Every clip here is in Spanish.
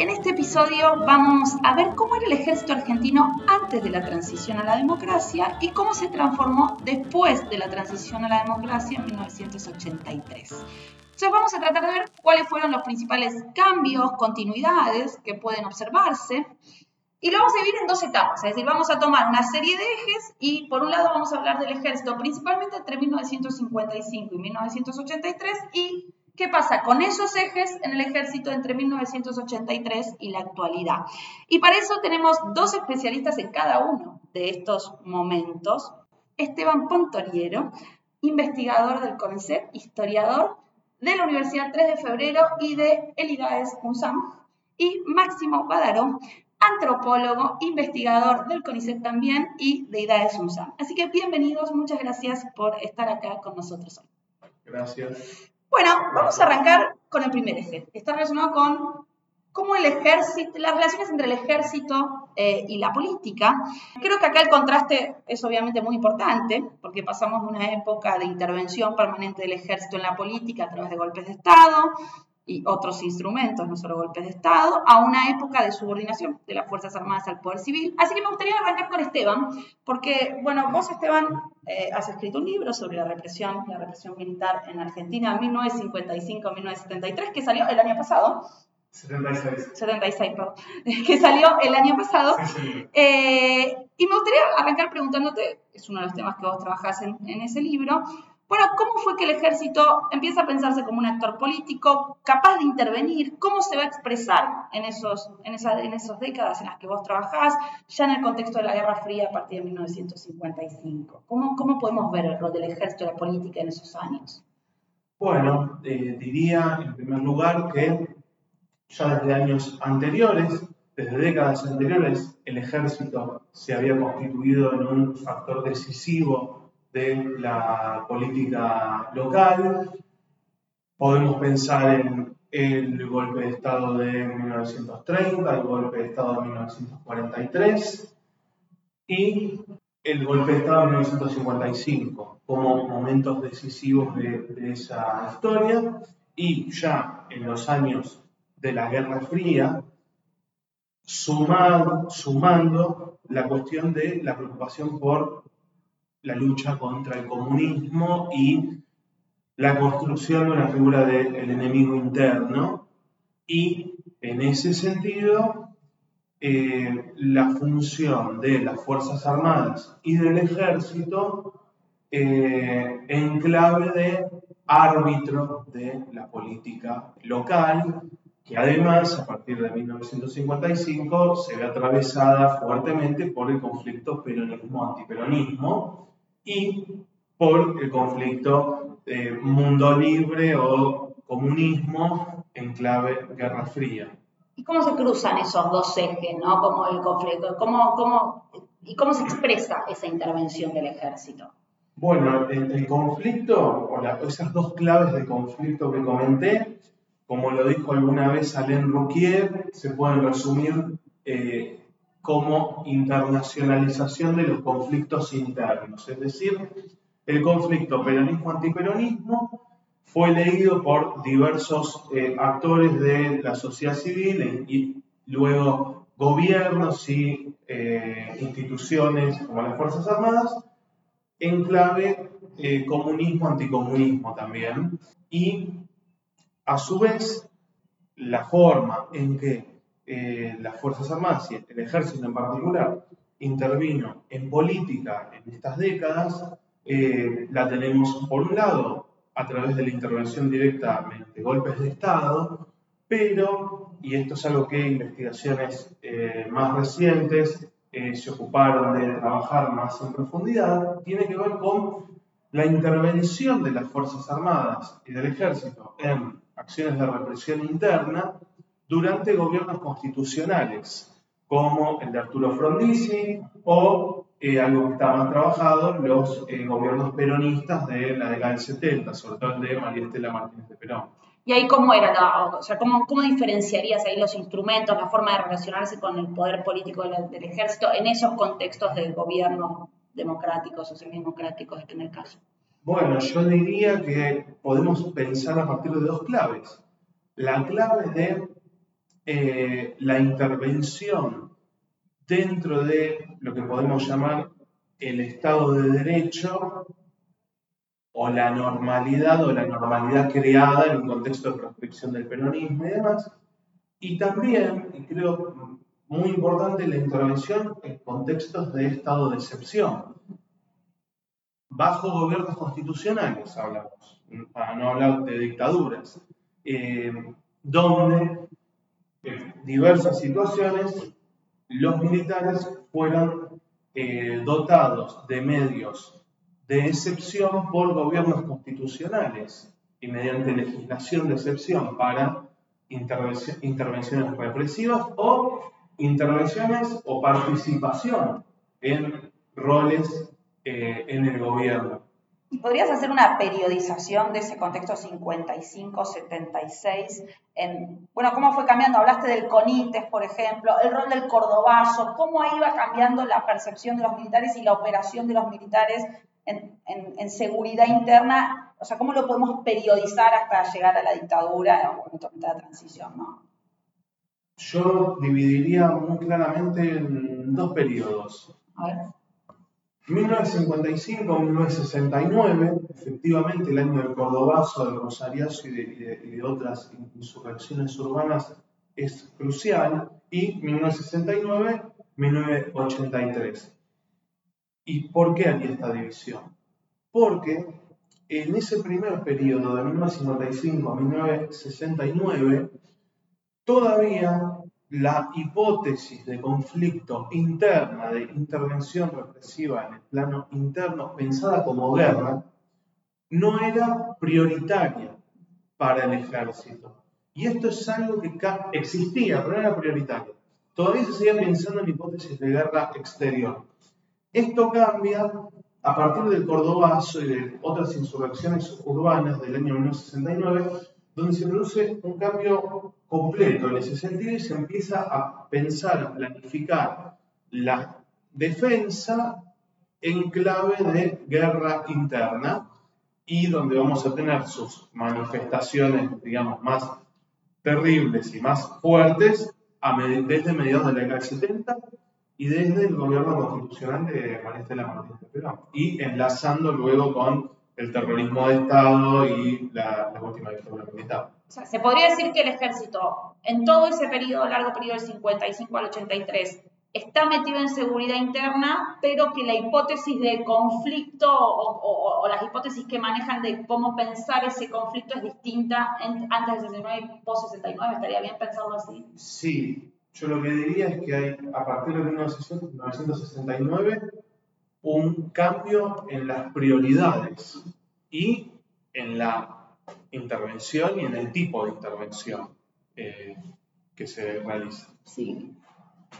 En este episodio vamos a ver cómo era el ejército argentino antes de la transición a la democracia y cómo se transformó después de la transición a la democracia en 1983. Entonces vamos a tratar de ver cuáles fueron los principales cambios, continuidades que pueden observarse. Y lo vamos a dividir en dos etapas, es decir, vamos a tomar una serie de ejes y por un lado vamos a hablar del ejército principalmente entre 1955 y 1983 y ¿Qué pasa con esos ejes en el ejército entre 1983 y la actualidad? Y para eso tenemos dos especialistas en cada uno de estos momentos. Esteban Pontoriero, investigador del CONICET, historiador de la Universidad 3 de Febrero y de Elidaes UNSAM, y Máximo Badaró, antropólogo, investigador del CONICET también y de IDAES UNSAM. Así que bienvenidos, muchas gracias por estar acá con nosotros hoy. Gracias. Bueno, vamos a arrancar con el primer eje. Está relacionado con cómo el ejército, las relaciones entre el ejército eh, y la política. Creo que acá el contraste es obviamente muy importante, porque pasamos de una época de intervención permanente del ejército en la política a través de golpes de Estado, y otros instrumentos, no solo golpes de Estado, a una época de subordinación de las Fuerzas Armadas al poder civil. Así que me gustaría arrancar con Esteban, porque, bueno, vos, Esteban, eh, has escrito un libro sobre la represión, la represión militar en Argentina 1955-1973, que salió el año pasado. 76. 76, perdón. Que salió el año pasado. Eh, y me gustaría arrancar preguntándote, es uno de los temas que vos trabajás en, en ese libro, bueno, ¿cómo fue que el ejército empieza a pensarse como un actor político capaz de intervenir? ¿Cómo se va a expresar en, esos, en, en esas décadas en las que vos trabajás, ya en el contexto de la Guerra Fría a partir de 1955? ¿Cómo, cómo podemos ver el rol del ejército y la política en esos años? Bueno, eh, diría en primer lugar que ya desde años anteriores, desde décadas anteriores, el ejército se había constituido en un factor decisivo de la política local. Podemos pensar en el golpe de Estado de 1930, el golpe de Estado de 1943 y el golpe de Estado de 1955 como momentos decisivos de, esa historia y ya en los años de la Guerra Fría, sumando la cuestión de la preocupación por la lucha contra el comunismo y la construcción de una figura del enemigo interno. Y en ese sentido eh, la función de las Fuerzas Armadas y del Ejército eh, en clave de árbitro de la política local, que además a partir de 1955 se ve atravesada fuertemente por el conflicto peronismo-antiperonismo, y por el conflicto de mundo libre o comunismo en clave Guerra Fría. ¿Y cómo se cruzan esos dos ejes, ¿no? Como el conflicto, ¿cómo, cómo, ¿y cómo se expresa esa intervención del ejército? Bueno, el, conflicto, o esas dos claves de conflicto que comenté, como lo dijo alguna vez Alain Rouquier, se pueden resumir eh, como internacionalización de los conflictos internos. Es decir, el conflicto peronismo-antiperonismo fue leído por diversos eh, actores de la sociedad civil y luego gobiernos y eh, instituciones como las Fuerzas Armadas en clave eh, comunismo-anticomunismo también. Y a su vez, la forma en que eh, las Fuerzas Armadas y el ejército en particular intervino en política en estas décadas, eh, la tenemos por un lado a través de la intervención directa mediante golpes de Estado, pero, y esto es algo que investigaciones eh, más recientes se ocuparon de trabajar más en profundidad, tiene que ver con la intervención de las Fuerzas Armadas y del Ejército en acciones de represión interna durante gobiernos constitucionales, como el de Arturo Frondizi o eh, algo que está más trabajado, los eh, gobiernos peronistas de la década del 70, sobre todo el de María Estela Martínez de Perón. ¿Y ahí cómo era? o sea, ¿cómo, ¿cómo, diferenciarías ahí los instrumentos, la forma de relacionarse con el poder político del, ejército en esos contextos de gobierno democráticos, socialdemocráticos, este en el caso? Bueno, yo diría que podemos pensar a partir de dos claves. La clave de eh, la intervención dentro de lo que podemos llamar el Estado de Derecho o la normalidad o la normalidad creada en un contexto de proscripción del peronismo y demás. Y también, y creo muy importante, la intervención en contextos de estado de excepción. Bajo gobiernos constitucionales hablamos, para no hablar de dictaduras, eh, donde en diversas situaciones los militares fueron eh, dotados de medios de excepción por gobiernos constitucionales y mediante legislación de excepción para intervenciones represivas o intervenciones o participación en roles eh, en el gobierno. ¿Y podrías hacer una periodización de ese contexto 55-76? En, bueno, ¿cómo fue cambiando? Hablaste del CONITES, por ejemplo, el rol del cordobazo, cómo iba cambiando la percepción de los militares y la operación de los militares en, en, seguridad interna, o sea, ¿cómo lo podemos periodizar hasta llegar a la dictadura o a la transición? ¿no? Yo dividiría muy claramente en dos periodos. A ver. 1955-1969, efectivamente el año del Cordobazo, del Rosariazo y de, otras insurrecciones urbanas es crucial, y 1969-1983. ¿Y por qué aquí esta división? Porque en ese primer periodo de 1955 a 1969, todavía la hipótesis de conflicto interna, de intervención represiva en el plano interno, pensada como guerra, no era prioritaria para el ejército. Y esto es algo que existía, pero no era prioritario. Todavía se seguía pensando en hipótesis de guerra exterior. Esto cambia a partir del Cordobazo y de otras insurrecciones urbanas del año 1969, donde se produce un cambio completo en ese sentido y se empieza a pensar, a planificar la defensa en clave de guerra interna y donde vamos a tener sus manifestaciones, digamos, más terribles y más fuertes desde mediados de la década del 70 y desde el gobierno constitucional de María Estela Martínez de Perón, y enlazando luego con el terrorismo de Estado y la, última dictadura militar. O sea, se podría decir que el ejército, en todo ese periodo, largo periodo del 55 al 83, está metido en seguridad interna, pero que la hipótesis de conflicto o, las hipótesis que manejan de cómo pensar ese conflicto es distinta antes del 69 y post 69. ¿Estaría bien pensarlo así? Sí, yo lo que diría es que hay, a partir de 1969, un cambio en las prioridades y en la intervención y en el tipo de intervención eh, que se realiza. Sí.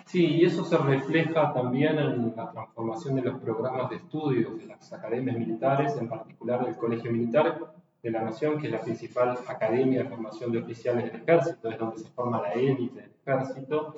sí, y eso se refleja también en la transformación de los programas de estudios de las academias militares, en particular del Colegio Militar, de la Nación, que es la principal academia de formación de oficiales del ejército, es donde se forma la élite del ejército.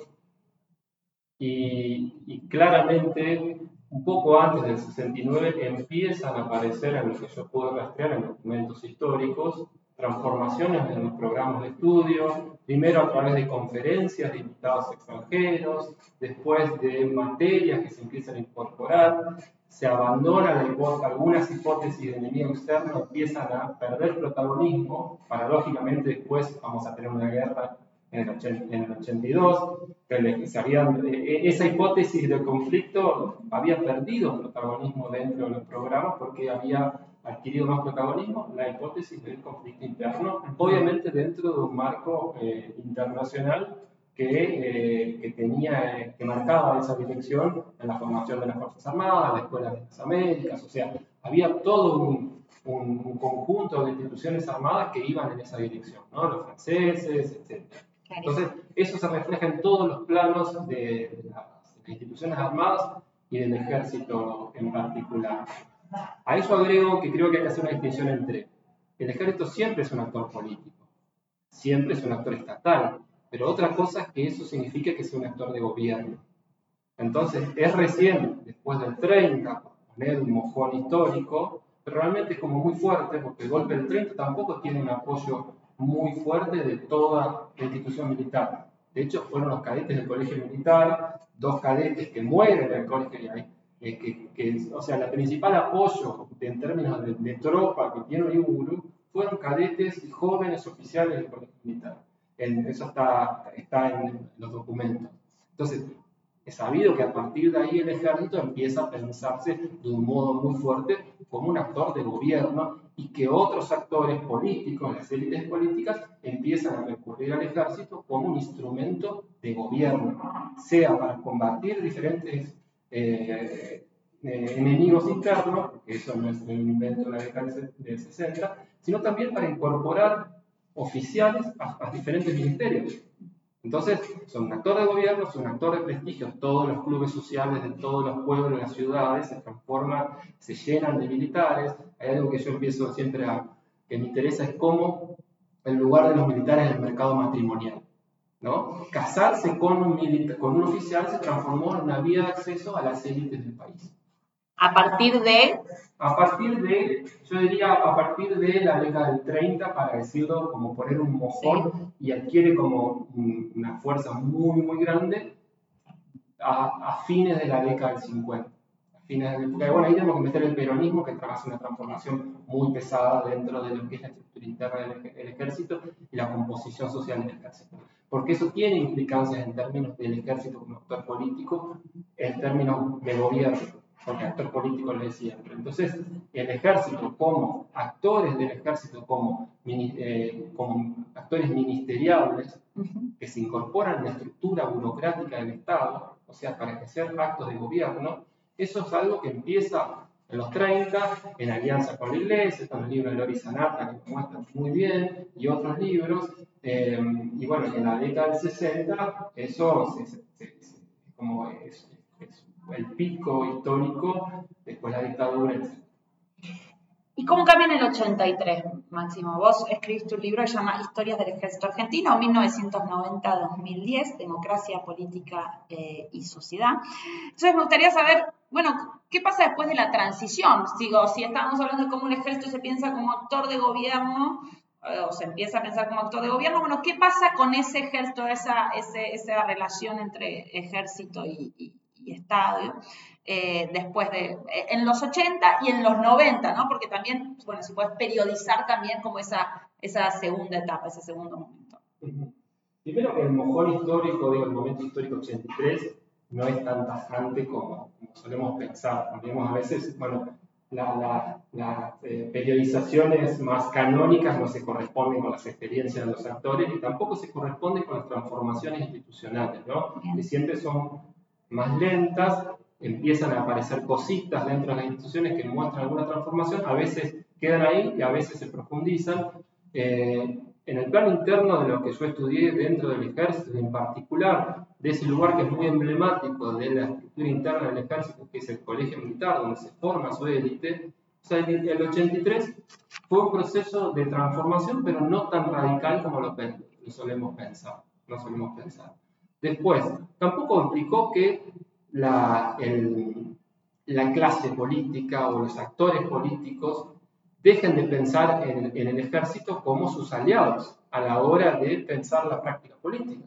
Y, claramente, un poco antes del 69, empiezan a aparecer en lo que yo puedo rastrear en documentos históricos, transformaciones en los programas de estudio, primero a través de conferencias de invitados extranjeros, después de materias que se empiezan a incorporar, se abandona la hipótesis, algunas hipótesis de enemigo externo empiezan a perder protagonismo, paradójicamente después vamos a tener una guerra en el, en el 82, que se habían, e, e, esa hipótesis de conflicto había perdido protagonismo dentro de los programas porque había adquirido más protagonismo la hipótesis del conflicto interno, obviamente dentro de un marco eh, internacional que, eh, que, tenía, que marcaba esa dirección en la formación de las Fuerzas Armadas, la Escuela de las Américas, o sea, había todo un, un, conjunto de instituciones armadas que iban en esa dirección, ¿no? los franceses, etc. Entonces, eso se refleja en todos los planos de las instituciones armadas y del ejército en particular. A eso agrego que creo que hay que hacer una distinción entre el ejército siempre es un actor político, siempre es un actor estatal, pero otra cosa es que eso significa que sea un actor de gobierno. Entonces, es recién, después del 30, poner un mojón histórico, pero realmente es como muy fuerte, porque el golpe del 30 tampoco tiene un apoyo muy fuerte de toda la institución militar. De hecho, fueron los cadetes del colegio militar, dos cadetes que mueren en el colegio, eh, que, que, o sea, el principal apoyo en términos de, tropa que tiene Iburu fueron cadetes y jóvenes oficiales del colegio militar. eso está, está en los documentos. Entonces, es sabido que a partir de ahí el ejército empieza a pensarse de un modo muy fuerte como un actor de gobierno y que otros actores políticos, las élites políticas, empiezan a recurrir al ejército como un instrumento de gobierno, sea para combatir diferentes eh, eh, enemigos internos, porque eso no es un invento de la década del 60, sino también para incorporar oficiales a diferentes ministerios. Entonces, son un actor de gobierno, son un actor de prestigio. Todos los clubes sociales de todos los pueblos las ciudades se transforman, se llenan de militares. Hay algo que yo empiezo siempre a, que me interesa, es cómo el lugar de los militares en el mercado matrimonial. ¿no? Casarse con un, con un oficial se transformó en una vía de acceso a las élites del país. A partir de... A partir de, yo diría a partir de la década del 30, para decirlo como poner un mojón, y adquiere como una fuerza muy, muy grande a, fines de la década del 50. A fines de, bueno, ahí tenemos que meter el peronismo, que trabaja una transformación muy pesada dentro de lo que es la estructura interna del, ejército y la composición social del ejército. Porque eso tiene implicancias en términos del ejército como actor político, en términos de gobierno porque actor político lo decía. Entonces, el ejército como actores del ejército, como, eh, como actores ministeriales, que se incorporan en la estructura burocrática del Estado, o sea, para sean actos de gobierno, eso es algo que empieza en los 30, en alianza con la iglesia, en el libro de Lori Sanata, que muestra muy bien, y otros libros, eh, y bueno, en la década del 60, eso como es, el pico histórico después de la dictadura, ¿Y cómo cambia en el 83, Máximo? Vos escribiste un libro que se llama Historias del Ejército Argentino, 1990-2010, Democracia, Política eh, y Sociedad. Entonces me gustaría saber, bueno, ¿qué pasa después de la transición? Digo, si estamos hablando de cómo el ejército se piensa como actor de gobierno, eh, o se empieza a pensar como actor de gobierno, bueno, ¿qué pasa con ese ejército, esa, esa relación entre ejército y Estado, eh, después de, eh, en los 80 y en los 90, ¿no? Porque también, bueno, se puede periodizar también como esa, esa segunda etapa, ese segundo momento. Primero que el mojón histórico, digo, el momento histórico 83, no es tan tajante como, solemos pensar. Digamos, a veces, bueno, las eh, periodizaciones más canónicas no se corresponden con las experiencias de los actores y tampoco se corresponden con las transformaciones institucionales, ¿no? Que siempre son más lentas, empiezan a aparecer cositas dentro de las instituciones que muestran alguna transformación, a veces quedan ahí y a veces se profundizan. Eh, en el plano interno de lo que yo estudié dentro del ejército, en particular de ese lugar que es muy emblemático de la estructura interna del ejército, que es el colegio militar, donde se forma su élite, el 83 fue un proceso de transformación, pero no tan radical como lo, lo solemos pensar. No solemos pensar. Después, tampoco implicó que la, la clase política o los actores políticos dejen de pensar en, el ejército como sus aliados a la hora de pensar la práctica política.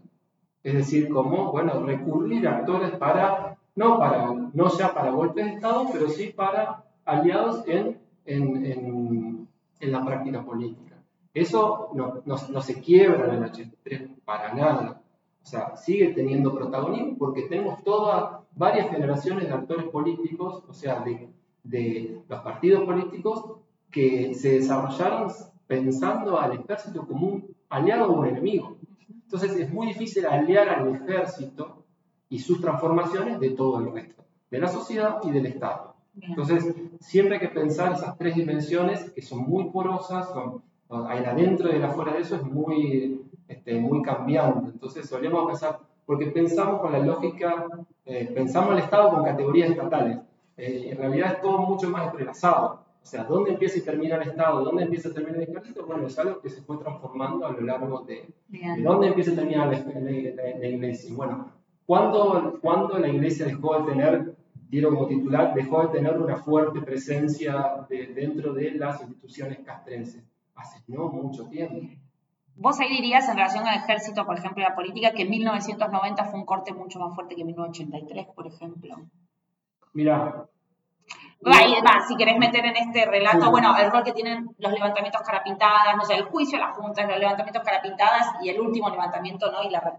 Es decir, como, bueno, recurrir a actores para, no, para, no ya para golpes de Estado, pero sí para aliados en, en, en, la práctica política. Eso no, no, no se quiebra en el 83 para nada. O sea, sigue teniendo protagonismo porque tenemos todas, varias generaciones de actores políticos, o sea, de, de los partidos políticos que se desarrollaron pensando al ejército como un aliado o un enemigo. Entonces es muy difícil aliar al ejército y sus transformaciones de todo el resto, de la sociedad y del Estado. Entonces siempre hay que pensar esas tres dimensiones que son muy porosas, son, hay adentro y afuera de eso es muy este, muy cambiante. Entonces solemos pensar, porque pensamos con la lógica, eh, pensamos el Estado con categorías estatales. Eh, en realidad es todo mucho más entrelazado. O sea, ¿dónde empieza y termina el Estado? ¿Dónde empieza y termina el ejército? Bueno, es algo que se fue transformando a lo largo de... ¿De dónde empieza y termina la, la, iglesia? Bueno, ¿cuándo, ¿cuándo, la iglesia dejó de tener, dieron como titular, dejó de tener una fuerte presencia dentro de las instituciones castrenses? Hace no mucho tiempo. Vos ahí dirías en relación al ejército, por ejemplo, la política, que en 1990 fue un corte mucho más fuerte que en 1983, por ejemplo. Mira, Va, si querés meter en este relato, bueno, el rol que tienen los levantamientos carapintadas, no sé, el juicio, las juntas, los levantamientos carapintadas y el último levantamiento, ¿no? Y la,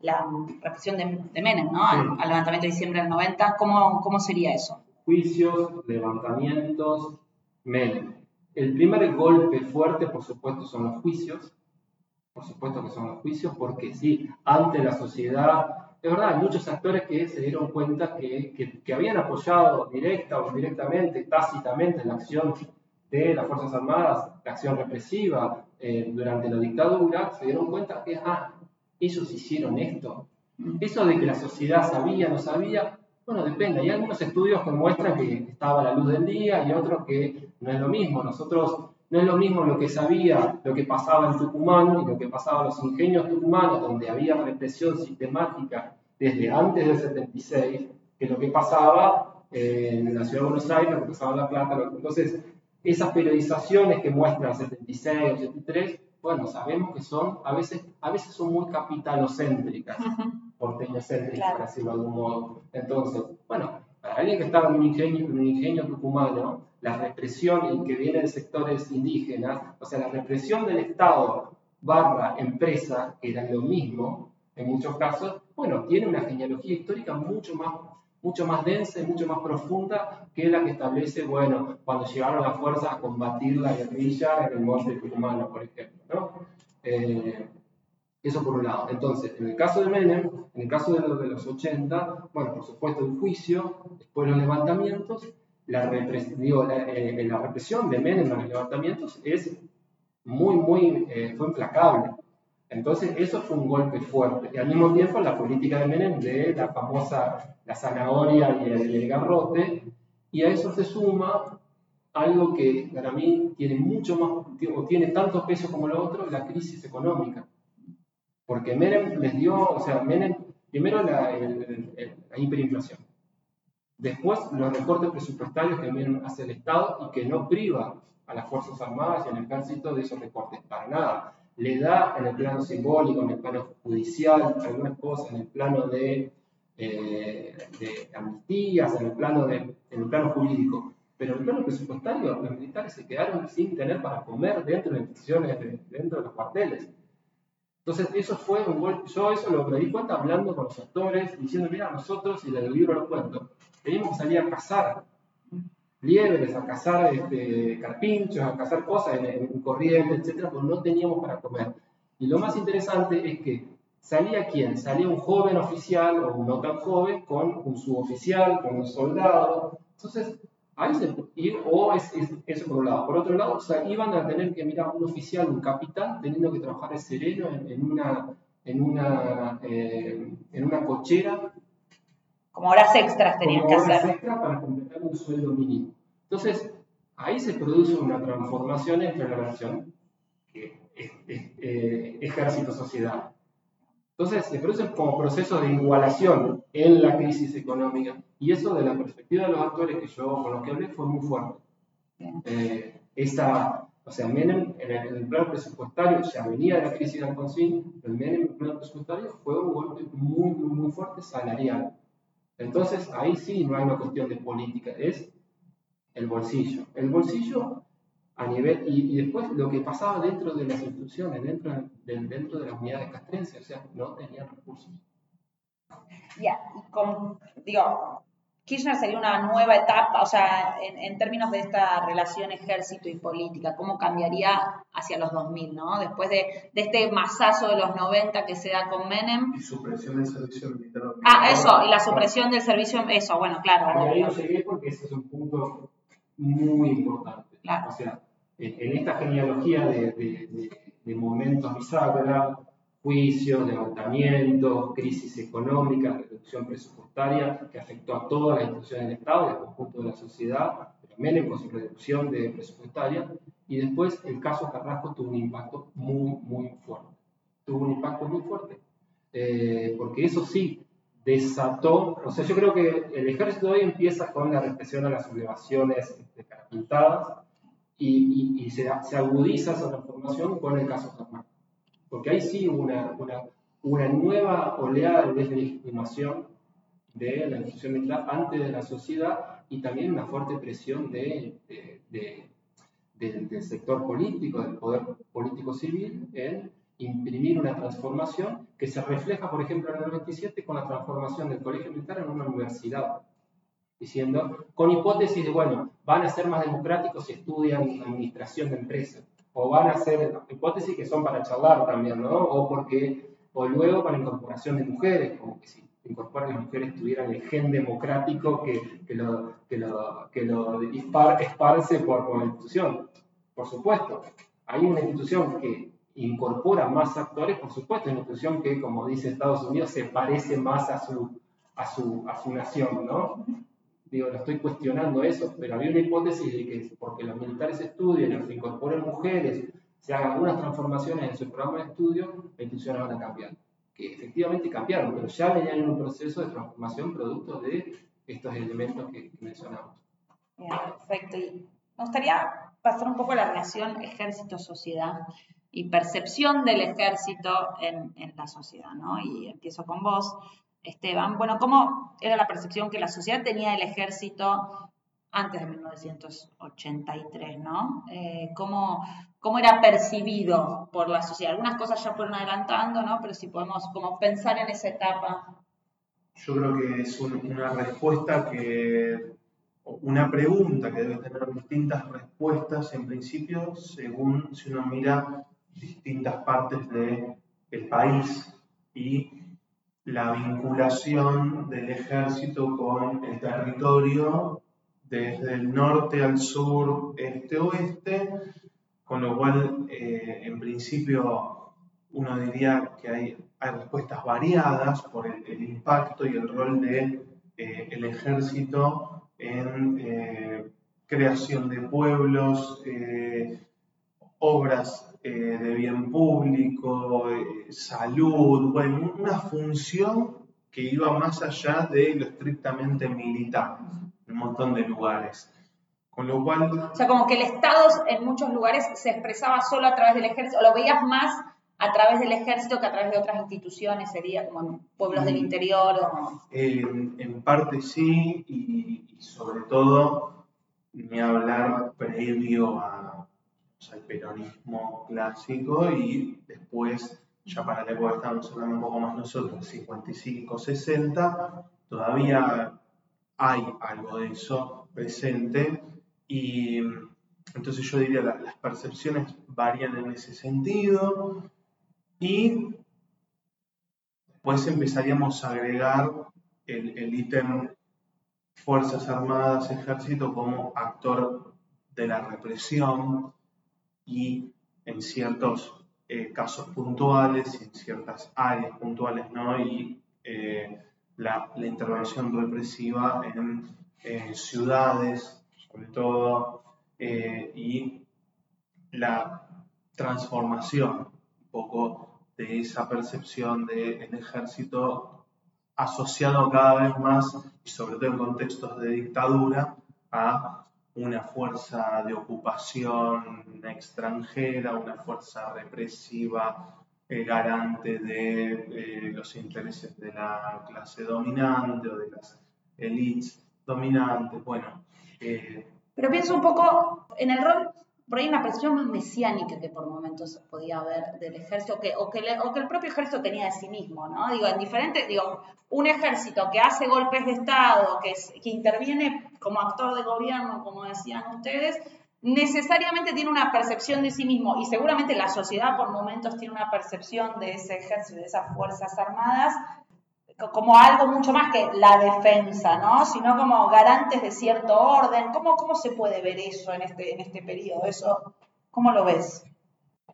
la, represión de, Menem, ¿no? Al, levantamiento de diciembre del 90, ¿cómo, ¿cómo sería eso? Juicios, levantamientos, Menem. El primer golpe fuerte, por supuesto, son los juicios. Por supuesto que son los juicios, porque sí, ante la sociedad es verdad, hay muchos actores que se dieron cuenta que, que, habían apoyado directa o indirectamente, tácitamente, la acción de las Fuerzas Armadas, la acción represiva eh, durante la dictadura, se dieron cuenta que, ah, ellos hicieron esto. Eso de que la sociedad sabía, no sabía, bueno, depende. Hay algunos estudios que muestran que estaba a la luz del día y otros que no es lo mismo. Nosotros no es lo mismo lo que sabía, lo que pasaba en Tucumán y lo que pasaba en los ingenios tucumanos, donde había represión sistemática desde antes del 76, que lo que pasaba en la ciudad de Buenos Aires, lo que pasaba en La Plata. Entonces, esas periodizaciones que muestran 76, 83, bueno, sabemos que son, a veces, a veces son muy capitalocéntricas, porteñocéntricas, para decirlo de algún modo. Entonces, bueno, para alguien que estaba en un ingenio, en un ingenio tucumano, la represión que viene de sectores indígenas, o sea, la represión del Estado barra empresa, que era lo mismo en muchos casos, bueno, tiene una genealogía histórica mucho más, mucho más densa y mucho más profunda que la que establece, bueno, cuando llegaron las fuerzas a combatir la guerrilla en el monte tucumano, por ejemplo, ¿no? Eh, eso por un lado. Entonces, en el caso de Menem, en el caso de los, de los 80, bueno, por supuesto el juicio, después los levantamientos, la, eh, la, represión de Menem en los levantamientos es muy, muy, eh, fue implacable. Entonces, eso fue un golpe fuerte. Y al mismo tiempo, la política de Menem de la famosa, la zanahoria y el, garrote, y a eso se suma algo que para mí tiene mucho más, o tiene tanto peso como lo otro, la crisis económica. Porque Menem les dio, o sea, Menem, primero la, la hiperinflación, Después, los recortes presupuestarios que vienen hacia el Estado y que no priva a las Fuerzas Armadas y al Ejército de esos recortes, para nada. Le da en el plano simbólico, en el plano judicial, algunas cosas, en el plano de, eh, amnistías, en el, plano de, plano jurídico. Pero en el plano presupuestario, los militares se quedaron sin tener para comer dentro de instituciones, dentro de los cuarteles. Entonces, eso fue un golpe. Yo eso lo me di cuenta hablando con los actores, diciendo, mira, nosotros, y el libro lo cuento, teníamos que salir a cazar liebres, a cazar este, carpinchos, a cazar cosas en, corriente, etcétera, porque no teníamos para comer. Y lo más interesante es que salía quién? Salía un joven oficial o un no tan joven con un suboficial, con un soldado. Entonces, ahí se, o es, eso por un lado. Por otro lado, o sea, iban a tener que mirar un oficial, un capitán, teniendo que trabajar de sereno en, una, en, una, eh, en una cochera como horas extras tenían que horas hacer. extras para completar un sueldo mínimo. Entonces, ahí se produce una transformación entre la relación eh, ejército-sociedad. Entonces, se producen como procesos de igualación en la crisis económica. Y eso, de la perspectiva de los actores que yo, con los que hablé, fue muy fuerte. Eh, esa, o sea, Menem en el, en el, plano presupuestario ya venía de la crisis de Alfonsín, pero Menem en el plano presupuestario fue un golpe muy, muy, muy fuerte salarial. Entonces, ahí sí no hay una cuestión de política, es el bolsillo. El bolsillo a nivel, y, después lo que pasaba dentro de las instituciones, dentro de, dentro de las unidades castrenses, o sea, no tenían recursos. Ya, con, digo, Kirchner sería una nueva etapa, o sea, en, términos de esta relación ejército y política, ¿cómo cambiaría hacia los 2000, ¿no? Después de, este masazo de los 90 que se da con Menem. Y supresión del servicio militar. Ah, eso, y la supresión del servicio, eso, bueno, claro. Y ahí no llegué porque ese es un punto muy importante. O sea, en, esta genealogía de, de, de, momentos bisagra, juicios, levantamientos, crisis económica, reducción presupuestaria que afectó a todas las instituciones del Estado y al conjunto de la sociedad, Menem con su reducción de presupuestaria, y después el caso Carrasco tuvo un impacto muy, muy fuerte. Tuvo un impacto muy fuerte, eh, porque eso sí desató, o sea, yo creo que el ejército hoy empieza con la represión a las sublevaciones de cara pintadas y, se, se, agudiza esa transformación con el caso Carrasco. Porque ahí sí hubo una, una, una nueva oleada de deslegitimación de la institución militar ante de la sociedad y también una fuerte presión de, del sector político, del poder político civil, en imprimir una transformación que se refleja, por ejemplo, en el 97 con la transformación del colegio militar en una universidad, diciendo, con hipótesis de, bueno, van a ser más democráticos si estudian administración de empresas, o van a ser hipótesis que son para charlar también, ¿no? O porque, o luego para incorporación de mujeres, como que si incorporar a las mujeres tuvieran el gen democrático que, que lo, que lo, que lo esparce por, por la institución. Por supuesto, hay una institución que incorpora más actores, por supuesto, una institución que, como dice Estados Unidos, se parece más a su, a su, a su nación, ¿no? Digo, estoy cuestionando eso, pero había una hipótesis de que porque los militares estudien, se incorporen mujeres, se hagan algunas transformaciones en su programa de estudio, la institución van a cambiar que efectivamente cambiaron, pero ya venían en un proceso de transformación producto de estos elementos que, mencionamos. Perfecto. Y me gustaría pasar un poco a la relación ejército-sociedad y percepción del ejército en, en, la sociedad, ¿no? Y empiezo con vos, Esteban. Bueno, ¿cómo era la percepción que la sociedad tenía del ejército antes de 1983, ¿no? Eh, ¿cómo, ¿Cómo era percibido por la sociedad? Algunas cosas ya fueron adelantando, ¿no? Pero si podemos como pensar en esa etapa. Yo creo que es una respuesta que, una pregunta que debe tener distintas respuestas en principio, según si uno mira distintas partes del el país y la vinculación del ejército con el territorio desde el norte al sur, este-oeste, con lo cual, eh, en principio, uno diría que hay, hay respuestas variadas por el, impacto y el rol del de, eh, ejército en eh, creación de pueblos, obras de bien público, salud, bueno, una función que iba más allá de lo estrictamente militar un montón de lugares. Con lo cual... O sea, como que el Estado en muchos lugares se expresaba solo a través del ejército, o lo veías más a través del ejército que a través de otras instituciones, sería como en pueblos del interior. O... en parte sí, y, sobre todo, ni hablar previo a, al peronismo clásico y después, ya para la época que estamos hablando un poco más nosotros, 55, 60, todavía hay algo de eso presente y entonces yo diría las percepciones varían en ese sentido y después empezaríamos a agregar el ítem Fuerzas Armadas, Ejército como actor de la represión y en ciertos eh, casos puntuales y en ciertas áreas puntuales, ¿no? Y eh, la, intervención represiva en ciudades, sobre todo, eh, y la transformación un poco de esa percepción del ejército asociado cada vez más, y sobre todo en contextos de dictadura, a una fuerza de ocupación extranjera, una fuerza represiva garante de eh, los intereses de la clase dominante o de las élites dominantes. Bueno. Eh, Pero pienso un poco en el rol, por ahí una presión más mesiánica que por momentos podía haber del ejército, que, o, que o que el propio ejército tenía de sí mismo, ¿no? Digo, en digo, un ejército que hace golpes de Estado, que, que interviene como actor de gobierno, como decían ustedes, necesariamente tiene una percepción de sí mismo y seguramente la sociedad por momentos tiene una percepción de ese ejército, de esas fuerzas armadas, como algo mucho más que la defensa, ¿no? Sino como garantes de cierto orden. ¿Cómo, cómo se puede ver eso en este, en este periodo? Eso, ¿Cómo lo ves?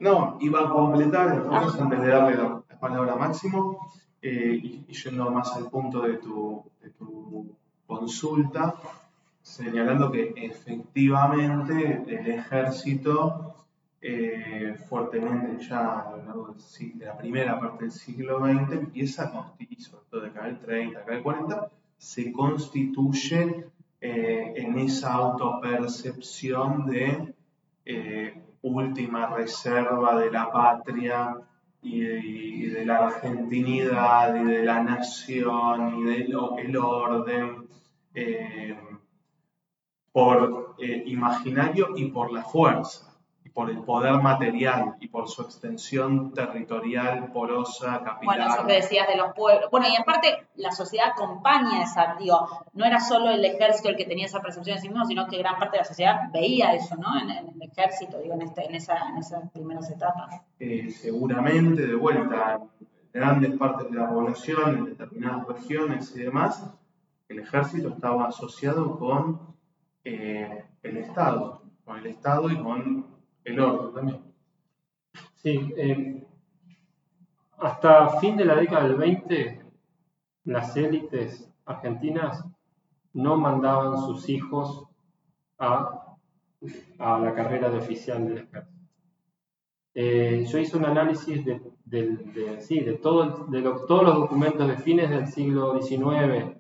No, iba a completar entonces ah. antes de darle la, palabra máximo, eh, y, yendo más al punto de tu, consulta, señalando que efectivamente el ejército eh, fuertemente ya a lo largo de la primera parte del siglo XX empieza a constituir, sobre de acá el 30, acá el 40, se constituye eh, en esa autopercepción de última reserva de la patria y de, la argentinidad y de la nación y del orden eh, por eh, imaginario y por la fuerza por el poder material y por su extensión territorial, porosa, capital. Bueno, eso que decías de los pueblos. Bueno, y aparte, la sociedad acompaña esa, digo, no era solo el ejército el que tenía esa percepción de sí mismo, sino que gran parte de la sociedad veía eso, ¿no? En, el ejército, digo, en, este, en, esa, en esas primeras etapas. Eh, seguramente, de vuelta, grandes partes de la población, en determinadas regiones y demás, el ejército estaba asociado con eh, el Estado, con el Estado y con el orden también. Sí, eh, hasta fin de la década del 20, las élites argentinas no mandaban sus hijos a, la carrera de oficial del ejército. Eh, yo hice un análisis de, de, todo, de todos los documentos de fines del siglo XIX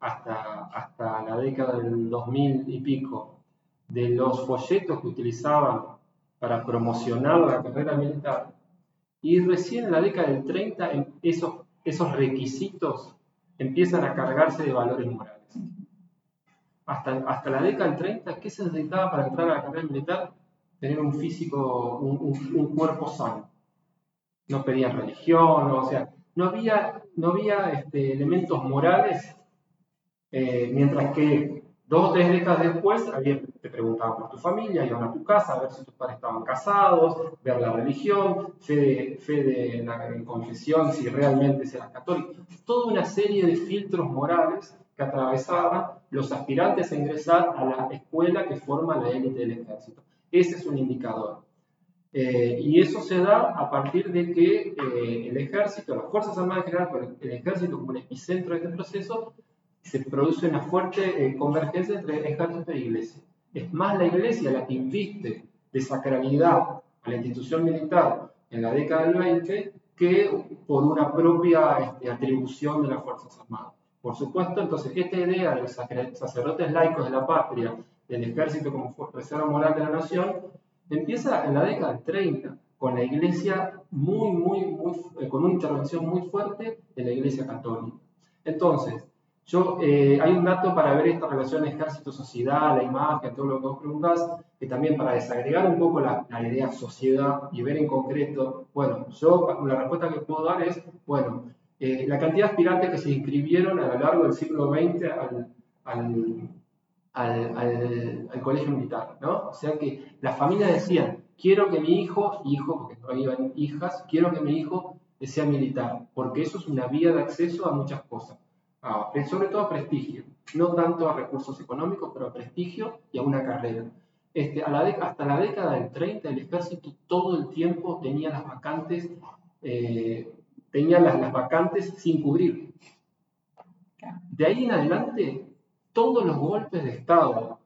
hasta, hasta la década del 2000 y pico, de los folletos que utilizaban para promocionar la carrera militar. Y recién en la década del 30 esos, esos requisitos empiezan a cargarse de valores morales. Hasta, hasta la década del 30, ¿qué se necesitaba para entrar a la carrera militar? Tener un físico, un, cuerpo sano. No pedían religión, o sea, no había, no había este, elementos morales, eh, mientras que Dos o tres décadas después, te preguntaban por tu familia, iban a tu casa a ver si tus padres estaban casados, ver la religión, fe de, la confesión, si realmente eras católico. Toda una serie de filtros morales que atravesaban los aspirantes a ingresar a la escuela que forma la élite del ejército. Ese es un indicador. Eh, y eso se da a partir de que eh, el ejército, las Fuerzas Armadas en general, el ejército como el epicentro de este proceso, se produce una fuerte eh, convergencia entre ejército e iglesia. Es más la iglesia la que inviste de sacralidad a la institución militar en la década del 20 que por una propia este, atribución de las Fuerzas Armadas. Por supuesto, entonces, esta idea de los sacerdotes laicos de la patria, del ejército como reserva moral de la nación, empieza en la década del 30, con la iglesia muy, muy, muy, con una intervención muy fuerte de la iglesia católica. Entonces, yo, eh, hay un dato para ver esta relación ejército-sociedad, la imagen, todo lo que vos preguntás, que también para desagregar un poco la, idea sociedad y ver en concreto, bueno, yo la respuesta que puedo dar es, bueno, eh, la cantidad de aspirantes que se inscribieron a lo largo del siglo XX al, al, al, colegio militar, ¿no? O sea que las familias decían, quiero que mi hijo, hijo, porque no iban hijas, quiero que mi hijo sea militar, porque eso es una vía de acceso a muchas cosas sobre todo a prestigio, no tanto a recursos económicos, pero a prestigio y a una carrera. Este, hasta la década del 30 el ejército todo el tiempo tenía las vacantes, eh, tenía las, las vacantes sin cubrir. De ahí en adelante, todos los golpes de Estado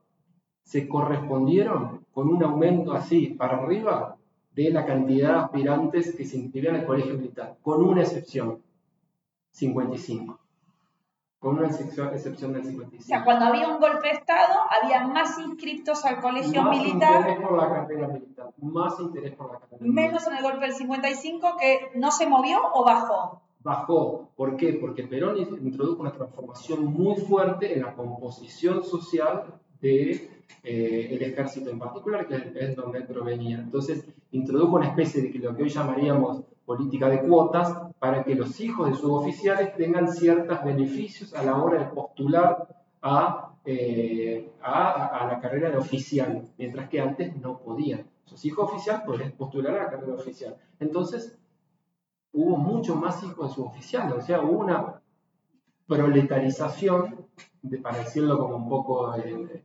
se correspondieron con un aumento así para arriba de la cantidad de aspirantes que se inscribían al colegio militar, con una excepción, 55 con una excepción, excepción del 55. O sea, cuando había un golpe de Estado, había más inscriptos al colegio militar. Más interés por la carrera militar, más interés por la carrera militar. Menos en el golpe del 55, que no se movió o bajó. Bajó. ¿Por qué? Porque Perón introdujo una transformación muy fuerte en la composición social del de, eh, ejército en particular, que es donde provenía. Entonces, introdujo una especie de lo que hoy llamaríamos política de cuotas para que los hijos de suboficiales tengan ciertos beneficios a la hora de postular a, eh, a, la carrera de oficial, mientras que antes no podían. Sus hijos oficiales podían postular a la carrera de oficial. Entonces, hubo mucho más hijos de suboficiales, o sea, hubo una proletarización, de, para decirlo como un poco... Eh,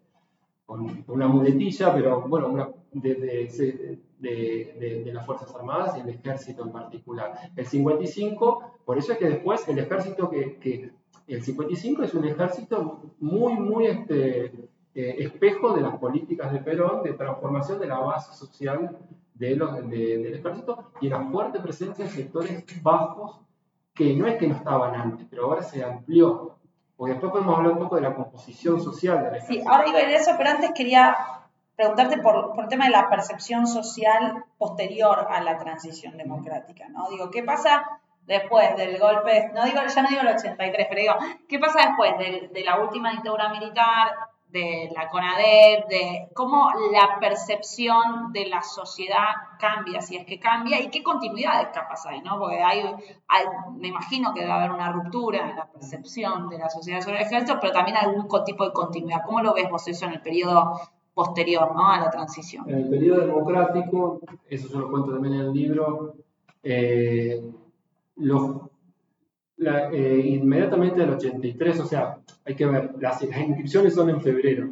con una muletilla, pero bueno, una, de, de, las Fuerzas Armadas y el ejército en particular. El 55, por eso es que después el ejército que, que el 55 es un ejército muy, muy este, eh, espejo de las políticas de Perón de transformación de la base social de los, del ejército y una fuerte presencia en sectores bajos que no es que no estaban antes, pero ahora se amplió. Porque después podemos hablar un poco de la composición social del ejército. Sí, ahora iba a ir eso, pero antes quería preguntarte por, por, el tema de la percepción social posterior a la transición democrática, ¿no? Digo, ¿qué pasa después del golpe, no digo, ya no digo el 83, pero digo, ¿qué pasa después de, de la última dictadura militar, de la CONADEP, de cómo la percepción de la sociedad cambia, si es que cambia, y qué continuidades capaz hay, ¿no? Porque hay, hay, me imagino que debe haber una ruptura en la percepción de la sociedad sobre el ejército, pero también algún tipo de continuidad. ¿Cómo lo ves vos eso en el periodo posterior a la transición? En el periodo democrático, eso yo lo cuento también en el libro, eh, los eh, inmediatamente del 83, o sea, hay que ver, las, inscripciones son en febrero.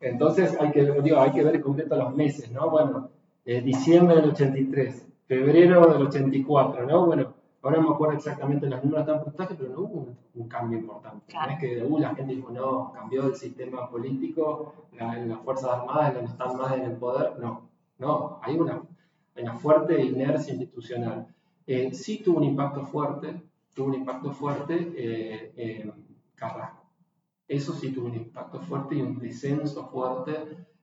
Entonces hay que, digo, hay que ver en concreto los meses, ¿no? Bueno, eh, diciembre del 83, febrero del 84, ¿no? Bueno, ahora no me acuerdo exactamente los números tan porcentaje, pero no hubo un, cambio importante. No es que uh, la gente dijo, no, cambió el sistema político, las Fuerzas Armadas no están más en el poder. No, no, hay una, una fuerte inercia institucional. Eh, sí tuvo un impacto fuerte tuvo un impacto fuerte eh, en Carrasco. Eso sí tuvo un impacto fuerte y un descenso fuerte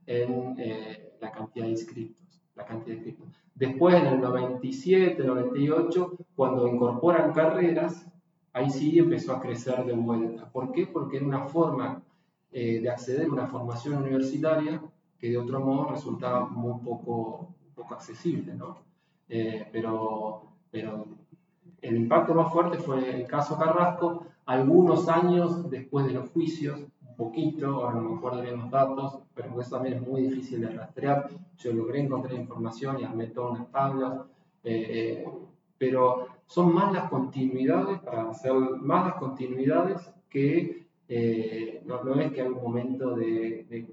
en eh, la cantidad de inscritos. La cantidad de inscritos. Después, en el 97, 98, cuando incorporan carreras, ahí sí empezó a crecer de vuelta. ¿Por qué? Porque era una forma eh, de acceder a una formación universitaria que de otro modo resultaba muy poco, poco accesible, ¿no? pero, pero el impacto más fuerte fue el caso Carrasco, algunos años después de los juicios, un poquito, ahora no me acuerdo bien los datos, pero eso también es muy difícil de rastrear. Yo logré encontrar información y armé todas unas tablas, eh, eh, pero son más las continuidades, para hacer más las continuidades que eh, no, es que hay un momento de,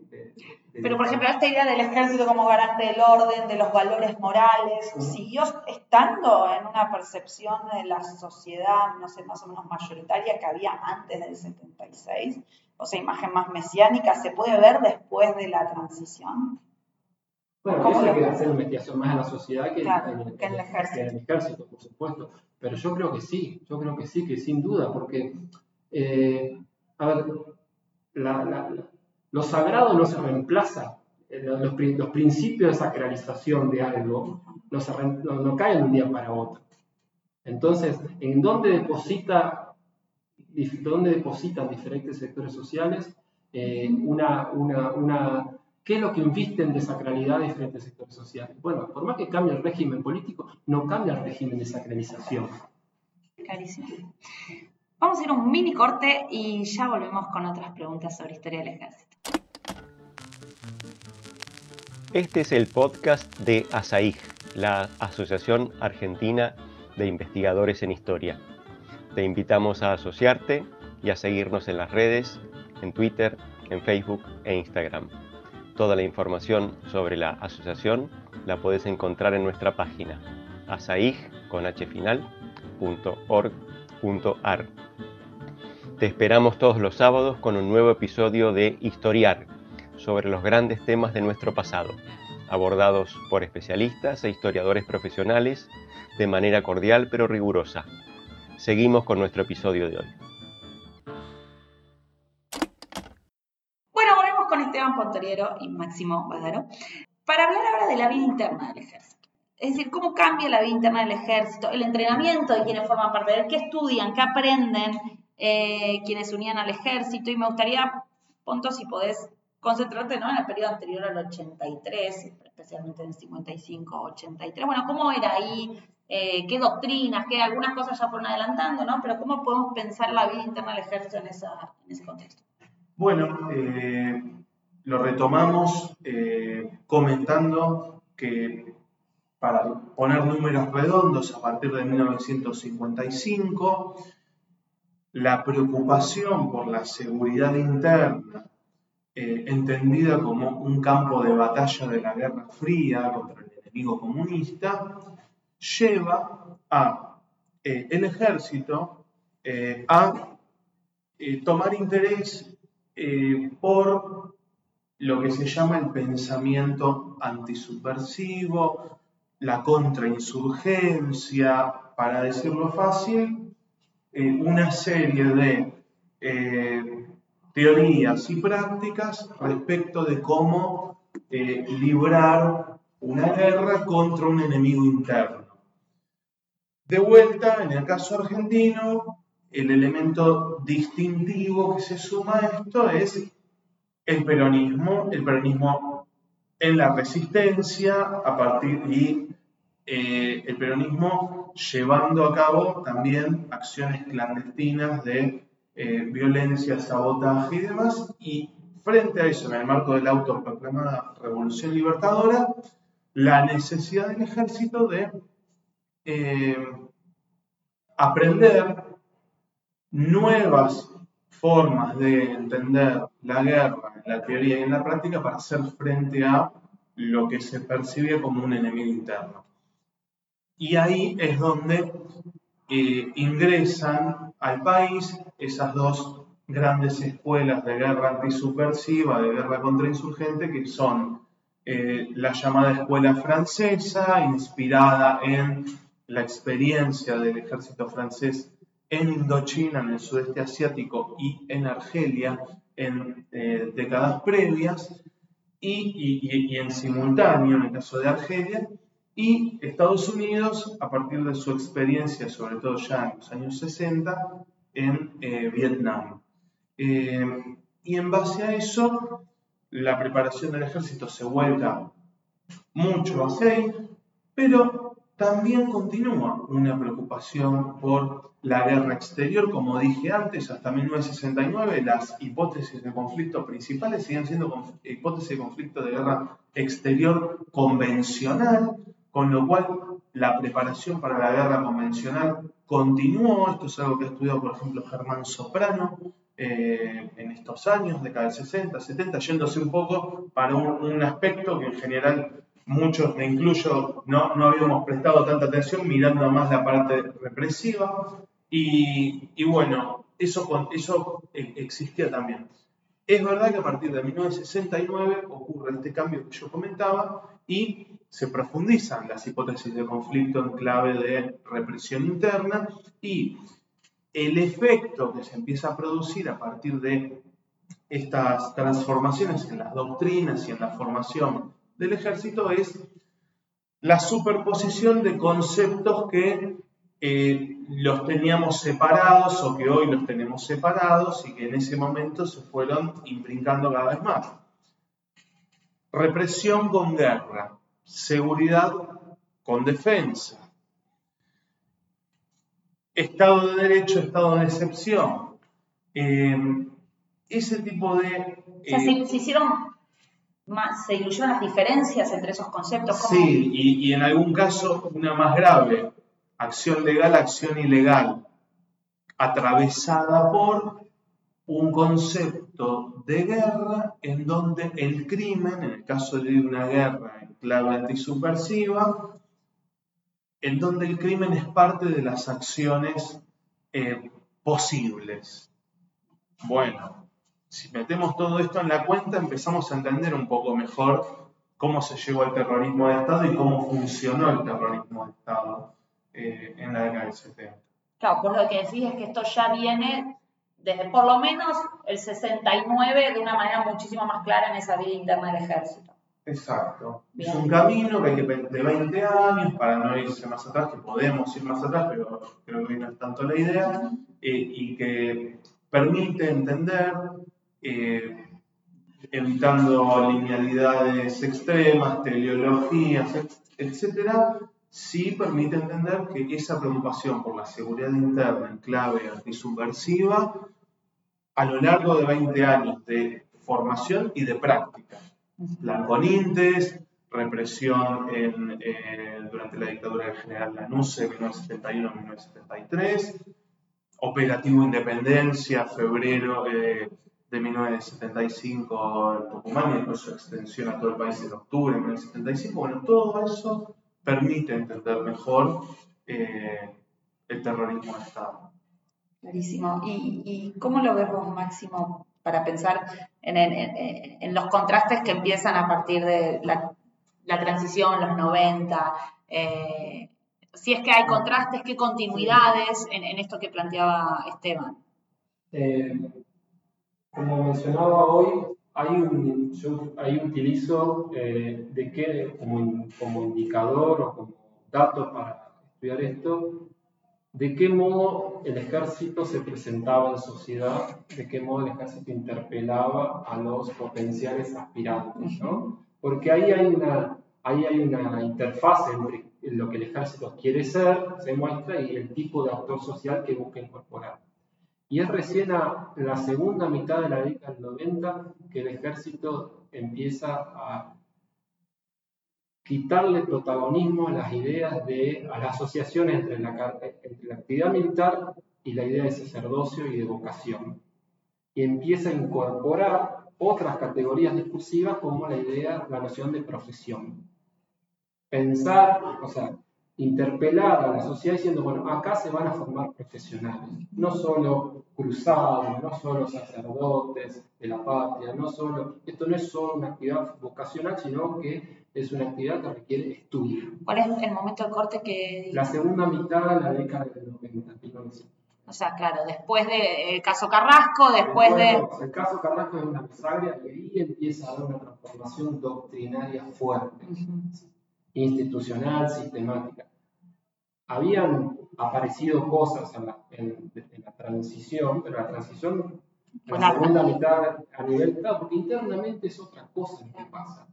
Pero, por ejemplo, esta idea del ejército como garante del orden, de los valores morales, ¿siguió estando en una percepción de la sociedad, no sé, más o menos mayoritaria que había antes del 76? O sea, imagen más mesiánica, ¿se puede ver después de la transición? Bueno, eso hay que hacer investigación más en la sociedad que, en, el, que en, el ejército. en, el, ejército. por supuesto. Pero yo creo que sí, yo creo que sí, que sin duda, porque... Eh, a ver, lo sagrado no se reemplaza, los, principios de sacralización de algo no, caen de un día para otro. Entonces, ¿en dónde, deposita, dónde depositan diferentes sectores sociales eh, una, una, ¿Qué es lo que invisten de sacralidad diferentes sectores sociales? Bueno, por más que cambie el régimen político, no cambia el régimen de sacralización. Clarísimo. Vamos a ir a un mini corte y ya volvemos con otras preguntas sobre historia del ejército. Este es el podcast de ASAIG, la Asociación Argentina de Investigadores en Historia. Te invitamos a asociarte y a seguirnos en las redes, en Twitter, en Facebook e Instagram. Toda la información sobre la asociación la puedes encontrar en nuestra página asaig.org.ar. Te esperamos todos los sábados con un nuevo episodio de Historiar sobre los grandes temas de nuestro pasado, abordados por especialistas e historiadores profesionales de manera cordial pero rigurosa. Seguimos con nuestro episodio de hoy. Bueno, volvemos con Esteban Pontoriero y Máximo Badaro para hablar ahora de la vida interna del ejército. Es decir, cómo cambia la vida interna del ejército, el entrenamiento de quienes forman parte de él, qué estudian, qué aprenden eh, quienes unían al ejército, y me gustaría, Ponto, si podés concentrarte ¿no? en el periodo anterior al 83, especialmente en el 55, 83. Bueno, ¿cómo era ahí? Eh, ¿Qué doctrinas? ¿Qué algunas cosas ya fueron adelantando, ¿no? Pero ¿cómo podemos pensar la vida interna del ejército en, esa, en ese contexto? Bueno, eh, lo retomamos comentando que para poner números redondos, a partir de 1955, la preocupación por la seguridad interna eh, entendida como un campo de batalla de la Guerra Fría contra el enemigo comunista, lleva a eh, el ejército eh, a tomar interés por lo que se llama el pensamiento antisubversivo, la contrainsurgencia, para decirlo fácil, una serie de teorías y prácticas respecto de cómo eh, librar una guerra contra un enemigo interno. De vuelta, en el caso argentino, el elemento distintivo que se suma a esto es el peronismo, el peronismo en la resistencia a partir y eh, el peronismo llevando a cabo también acciones clandestinas de eh, violencia, sabotaje y demás, y frente a eso, en el marco de la autoproclamada Revolución Libertadora, la necesidad del ejército de eh, aprender nuevas formas de entender la guerra la teoría y en la práctica para hacer frente a lo que se percibe como un enemigo interno. Y ahí es donde eh, ingresan al país esas dos grandes escuelas de guerra antisubversiva, de guerra contrainsurgente, que son eh, la llamada escuela francesa, inspirada en la experiencia del ejército francés en Indochina, en el sudeste asiático y en Argelia en eh, décadas previas, y en simultáneo, en el caso de Argelia, y Estados Unidos, a partir de su experiencia, sobre todo ya en los años 60, en eh, Vietnam. Eh, y en base a eso, la preparación del ejército se vuelca mucho a seis, pero también continúa una preocupación por la guerra exterior. Como dije antes, hasta 1969 las hipótesis de conflicto principales siguen siendo hipótesis de conflicto de guerra exterior convencional, con lo cual la preparación para la guerra convencional continuó, esto es algo que ha estudiado por ejemplo Germán Soprano eh, en estos años, década del 60, 70, yéndose un poco para un, aspecto que en general muchos, me incluyo, no, no habíamos prestado tanta atención mirando más la parte represiva y, bueno, eso, eso e, existía también. Es verdad que a partir de 1969 ocurre este cambio que yo comentaba y se profundizan las hipótesis de conflicto en clave de represión interna y el efecto que se empieza a producir a partir de estas transformaciones en las doctrinas y en la formación del ejército es la superposición de conceptos que eh, los teníamos separados o que hoy los tenemos separados y que en ese momento se fueron imbrincando cada vez más. Represión con guerra, seguridad con defensa. Estado de derecho, estado de excepción. Eh, ese tipo de... o sea, se, eh, hicieron más, se las diferencias entre esos conceptos. Sí, y, y en algún caso una más grave, acción legal, acción ilegal, atravesada por un concepto de guerra en donde el crimen, en el caso de una guerra en clave antisubversiva, en donde el crimen es parte de las acciones eh, posibles. Bueno, si metemos todo esto en la cuenta, empezamos a entender un poco mejor cómo se llegó al terrorismo de Estado y cómo funcionó el terrorismo de Estado eh, en la década del 70. Claro, pues lo que decís es que esto ya viene desde por lo menos el 69 de una manera muchísimo más clara en esa vida interna del ejército. Exacto. Es un camino que hay que de 20 años para no irse más atrás, que podemos ir más atrás, pero creo que no es tanto la idea, eh, y que permite entender, eh, evitando linealidades extremas, teleologías, etcétera, sí permite entender que esa preocupación por la seguridad interna en clave antisubversiva, a lo largo de 20 años de formación y de práctica, plan con Intes, represión durante la dictadura del general Lanusse, 1971-1973, operativo Independencia, febrero eh, de 1975 en Tucumán y después su extensión a todo el país en octubre de 1975. Bueno, todo eso permite entender mejor eh, el terrorismo de Estado. Clarísimo. ¿Y, cómo lo ves vos, Máximo, para pensar en, los contrastes que empiezan a partir de la, transición, los 90? Eh, si es que hay contrastes, qué continuidades en, esto que planteaba Esteban. Eh, como mencionaba hoy, hay un, yo ahí utilizo eh, de qué como, como indicador o como dato para estudiar esto, de qué modo el ejército se presentaba en sociedad, de qué modo el ejército interpelaba a los potenciales aspirantes, ¿no? Porque ahí hay una, ahí hay una interfaz entre lo que el ejército quiere ser, se muestra, y el tipo de actor social que busca incorporar. Y es recién a la segunda mitad de la década del 90 que el ejército empieza a quitarle protagonismo a las ideas de, a las asociaciones entre la, entre la actividad militar y la idea de sacerdocio y de vocación. Y empieza a incorporar otras categorías discursivas como la idea, la noción de profesión. Pensar, o sea, interpelar a la sociedad diciendo, bueno, acá se van a formar profesionales, no solo cruzados, no solo sacerdotes de la patria, no solo, esto no es solo una actividad vocacional, sino que es una actividad que requiere estudio. ¿Cuál es el momento de corte que...? La segunda mitad de la década del 90, O sea, claro, después del caso Carrasco, después, de... El caso Carrasco es una bisagra y ahí empieza a haber una transformación doctrinaria fuerte institucional, sistemática. Habían aparecido cosas en la, transición, pero la transición en la segunda mitad a nivel, claro, porque internamente es otra cosa lo que pasa.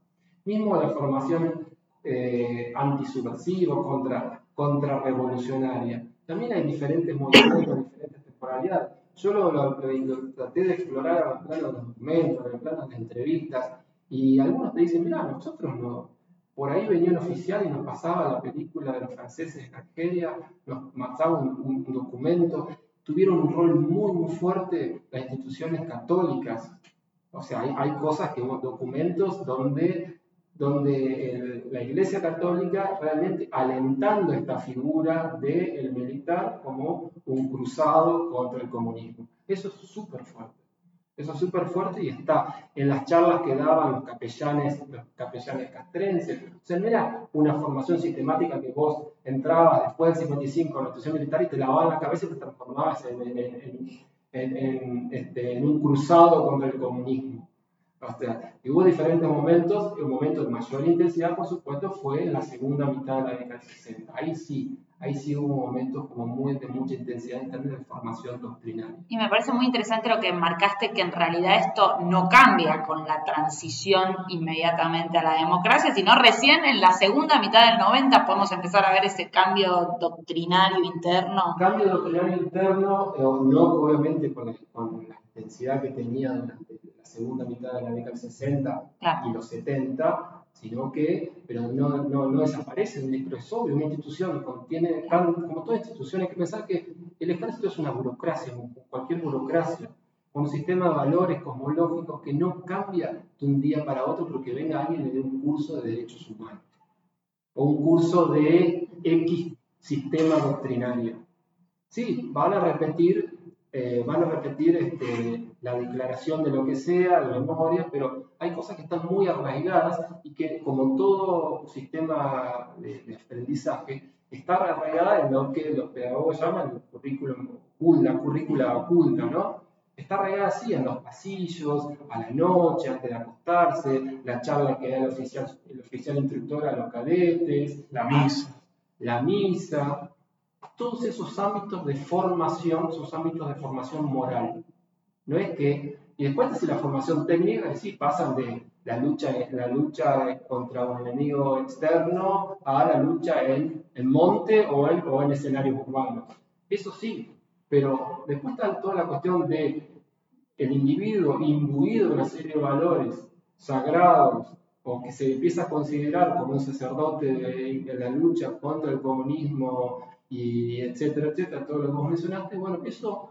Mismo la formación eh, antisubversiva, contra, contrarrevolucionaria. También hay diferentes movimientos, diferentes temporalidades. Yo lo, traté de explorar en el plano de los documentos, en el plano de las entrevistas, y algunos te dicen, mira, nosotros no, por ahí venía un oficial y nos pasaba la película de los franceses en Argelia, nos pasaba un, documento. Tuvieron un rol muy, muy fuerte las instituciones católicas. O sea, hay, cosas que, documentos donde, donde la Iglesia Católica realmente alentando esta figura del militar como un cruzado contra el comunismo. Eso es súper fuerte. Eso es súper fuerte y está en las charlas que daban los capellanes, los capellanes castrenses. O sea, no era una formación sistemática que vos entrabas después del 55 en la institución militar y te lavaban la cabeza y te transformabas en, este, en un cruzado contra el comunismo. O sea, y hubo diferentes momentos, un momento de mayor intensidad, por supuesto, fue en la segunda mitad de la década del 60. Ahí sí, ahí sí hubo momentos como muy de mucha intensidad en términos de formación doctrinaria. Y me parece muy interesante lo que marcaste, que en realidad esto no cambia con la transición inmediatamente a la democracia, sino recién en la segunda mitad del 90 podemos empezar a ver ese cambio doctrinario interno. Cambio doctrinario interno, eh, no obviamente con, la intensidad que tenía durante la segunda mitad de la década del 60 y los 70, sino que, pero no, no, no desaparece, pero es obvio, una institución contiene, como toda institución, hay que pensar que el ejército es una burocracia, cualquier burocracia, un sistema de valores cosmológicos que no cambia de un día para otro porque venga alguien y le dé un curso de derechos humanos, o un curso de X sistema doctrinario. Sí, van a repetir, eh, van a repetir este, la declaración de lo que sea, de memoria, pero hay cosas que están muy arraigadas y que, como todo sistema de, aprendizaje, está arraigada en lo que los pedagogos llaman el currículum la currícula oculta, ¿no? Está arraigada así en los pasillos, a la noche, antes de acostarse, la charla que da el oficial, el oficial instructor a los cadetes, la misa. La misa, todos esos ámbitos de formación, esos ámbitos de formación moral. No es que, y después de la formación técnica, sí, pasan de la lucha, la lucha contra un enemigo externo a la lucha en el monte o en, o en escenarios urbanos. Eso sí, pero después está toda la cuestión de el individuo imbuido de una serie de valores sagrados o que se empieza a considerar como un sacerdote de, de la lucha contra el comunismo y etcétera, etcétera, todo lo que vos mencionaste, bueno, eso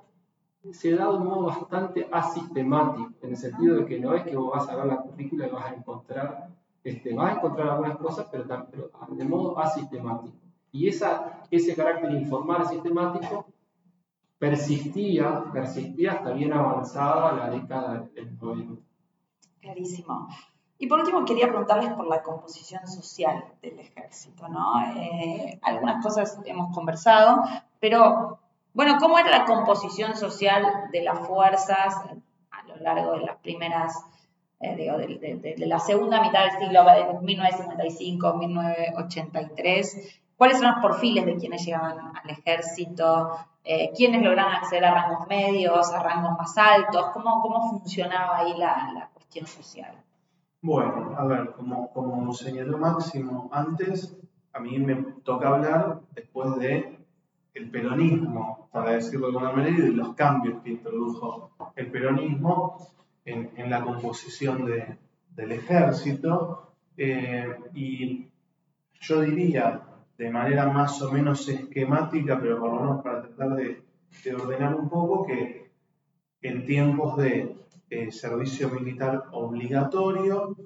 se da de un modo bastante asistemático, en el sentido de que no es que vos vas a ver la currícula y vas a encontrar, este, vas a encontrar algunas cosas, pero, pero de modo asistemático. Y esa, ese carácter informal sistemático persistía, persistía hasta bien avanzada la década del 90. Clarísimo. Y por último, quería preguntarles por la composición social del ejército, ¿no? Eh, algunas cosas hemos conversado, pero, bueno, ¿cómo era la composición social de las fuerzas a lo largo de las primeras, eh, digo, de, la segunda mitad del siglo, de 1955, 1983? ¿Cuáles son los perfiles de quienes llegaban al ejército? Eh, ¿Quiénes lograban acceder a rangos medios, a rangos más altos? ¿Cómo, cómo funcionaba ahí la, la cuestión social? Bueno, a ver, como, como señaló Máximo antes, a mí me toca hablar después de el peronismo, para decirlo de alguna manera, y los cambios que introdujo el peronismo en, en la composición de, del ejército. Eh, y yo diría, de manera más o menos esquemática, pero por lo menos para tratar de, de ordenar un poco, que en tiempos de eh, servicio militar obligatorio,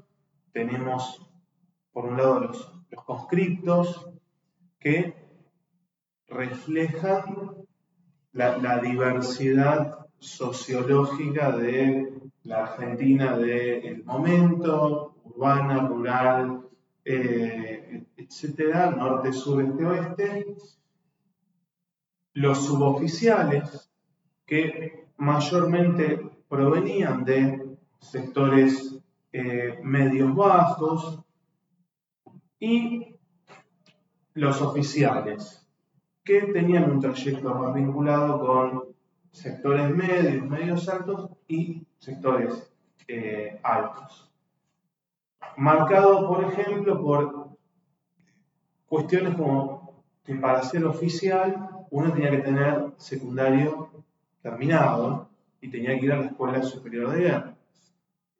tenemos por un lado los, los conscriptos que reflejan la, diversidad sociológica de la Argentina del momento, urbana, rural, eh, etcétera, norte, sur, este, oeste. Los suboficiales, que mayormente provenían de sectores eh, medios bajos y los oficiales, que tenían un trayecto más vinculado con sectores medios, medios altos y sectores eh, altos. Marcado, por ejemplo, por cuestiones como que para ser oficial uno tenía que tener secundario terminado, y tenía que ir a la Escuela Superior de Guerra.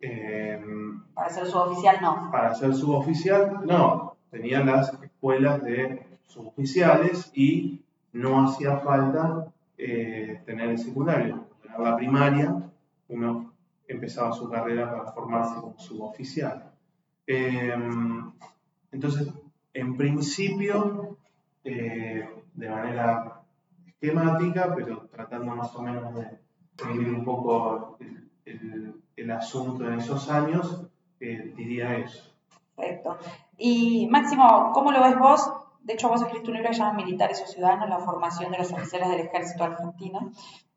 Em, para ser suboficial no. Para ser suboficial no. Tenía las escuelas de suboficiales y no hacía falta eh, tener el secundario. En la primaria uno empezaba su carrera para formarse como suboficial. Em, entonces, en principio, eh, de manera esquemática, pero tratando más o menos de seguir un poco el, el, asunto en esos años, eh, diría eso. Perfecto. Y Máximo, ¿cómo lo ves vos? De hecho, vos escribiste un libro que se llama Militares o Ciudadanos, la formación de los oficiales del ejército argentino,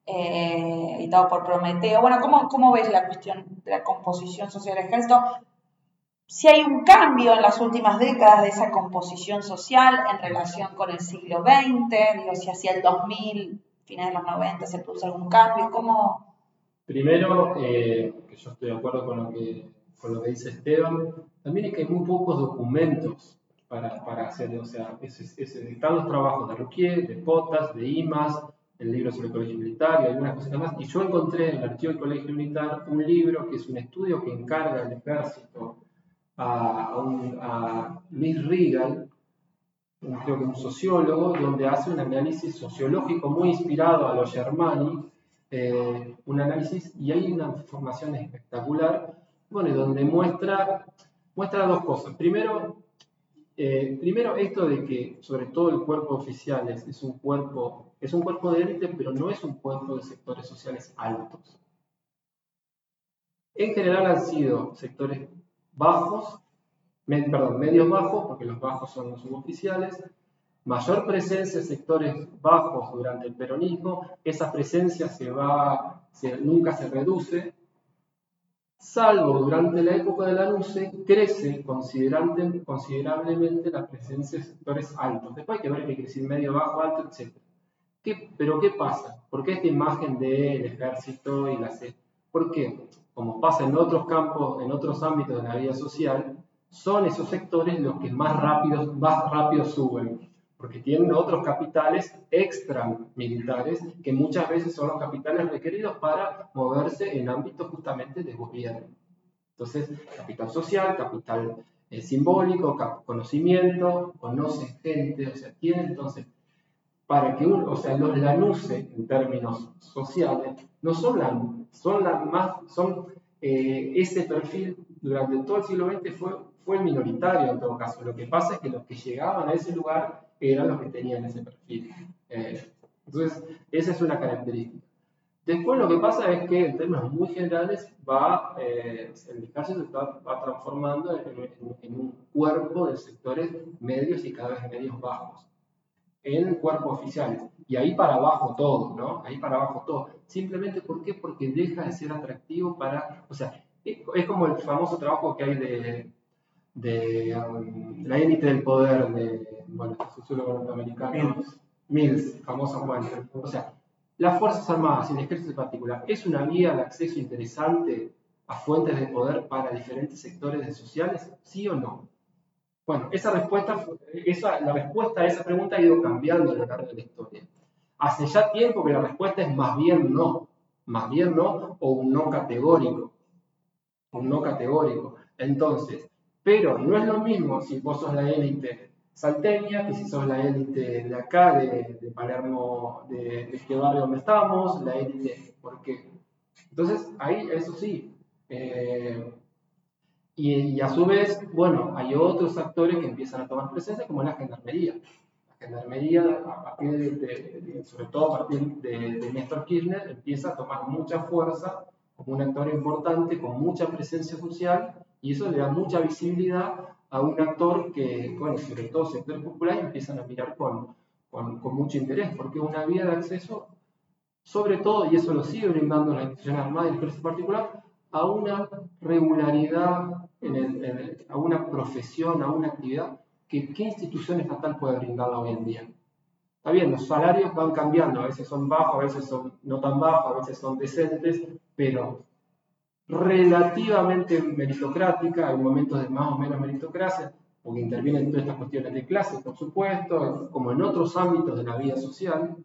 eh, editado por Prometeo. Bueno, ¿cómo, ¿cómo ves la cuestión de la composición social del ejército? Si hay un cambio en las últimas décadas de esa composición social en relación con el siglo XX, digo, si hacia el 2000 finales de los 90 se produce algún cambio? ¿Cómo? Primero, eh, que yo estoy de acuerdo con lo que, con lo que dice Esteban, también es que hay muy pocos documentos para, para hacer, o sea, están los trabajos de Ruquier, de Potas, de IMAS, el libro sobre el colegio militar y algunas cosas más. Y yo encontré en el archivo del colegio militar un libro que es un estudio que encarga el ejército a, un, a Luis Rigal, creo que un sociólogo, donde hace un análisis sociológico muy inspirado a los Germani, eh, un análisis, y hay una información espectacular, bueno, donde muestra, muestra dos cosas. Primero, eh, primero esto de que sobre todo el cuerpo oficial es, es, un cuerpo, es un cuerpo de élite, pero no es un cuerpo de sectores sociales altos. En general han sido sectores bajos perdón, medios bajos, porque los bajos son los suboficiales, mayor presencia en sectores bajos durante el peronismo, esa presencia se va, nunca se reduce, salvo durante la época de la NUCE, crece considerablemente la presencia de sectores altos. Después hay que ver que crece medio, bajo, alto, etc. pero ¿qué pasa? ¿Por qué esta imagen del ejército y la C? ¿Por qué? Como pasa en otros campos, en otros ámbitos de la vida social, son esos sectores los que más rápido, más rápido suben, porque tienen otros capitales extra militares que muchas veces son los capitales requeridos para moverse en ámbitos justamente de gobierno. Entonces, capital social, capital eh, simbólico, conocimiento, conocen gente, o sea, tienen entonces para que uno, o sea, los LANUSE en términos sociales, no son la, son la más, son eh, ese perfil durante todo el siglo XX fue, fue minoritario en todo caso. Lo que pasa es que los que llegaban a ese lugar eran los que tenían ese perfil. Eh, entonces, esa es una característica. Después lo que pasa es que en términos muy generales va, eh, el ejército se va transformando en, un cuerpo de sectores medios y cada vez medios bajos, en cuerpos oficiales. Y ahí para abajo todo, ¿no? Ahí para abajo todo. Simplemente ¿por qué? Porque deja de ser atractivo para, o sea, es como el famoso trabajo que hay de, de um, la élite del poder de, bueno, este sociólogo norteamericano, Mills, Mills famoso Juan. O sea, las Fuerzas Armadas y el ejército en particular, ¿es una vía de acceso interesante a fuentes de poder para diferentes sectores sociales? ¿Sí o no? Bueno, esa respuesta, esa, la respuesta a esa pregunta ha ido cambiando a lo largo de la historia. Hace ya tiempo que la respuesta es más bien no, más bien no, o un no categórico. Un no categórico. Entonces, pero no es lo mismo si vos sos la élite salteña, que si sos la élite de acá, de, Palermo, de, este barrio donde estamos, la élite, ¿por qué? Entonces, ahí, eso sí. Eh, y, a su vez, bueno, hay otros actores que empiezan a tomar presencia, como la gendarmería. La gendarmería, a partir de, sobre todo a partir de, Néstor Kirchner, empieza a tomar mucha fuerza como un actor importante, con mucha presencia social, y eso le da mucha visibilidad a un actor que, bueno, sobre todo sectores populares empiezan a mirar con, con, mucho interés, porque una vía de acceso, sobre todo, y eso lo sigue brindando la institución armada y el ejército particular, a una regularidad, en a una profesión, a una actividad que qué institución estatal puede brindarla hoy en día. Está bien, los salarios van cambiando, a veces son bajos, a veces son no tan bajos, a veces son decentes, pero relativamente meritocrática, hay momentos de más o menos meritocracia, porque intervienen todas estas cuestiones de clase, por supuesto, como en otros ámbitos de la vida social,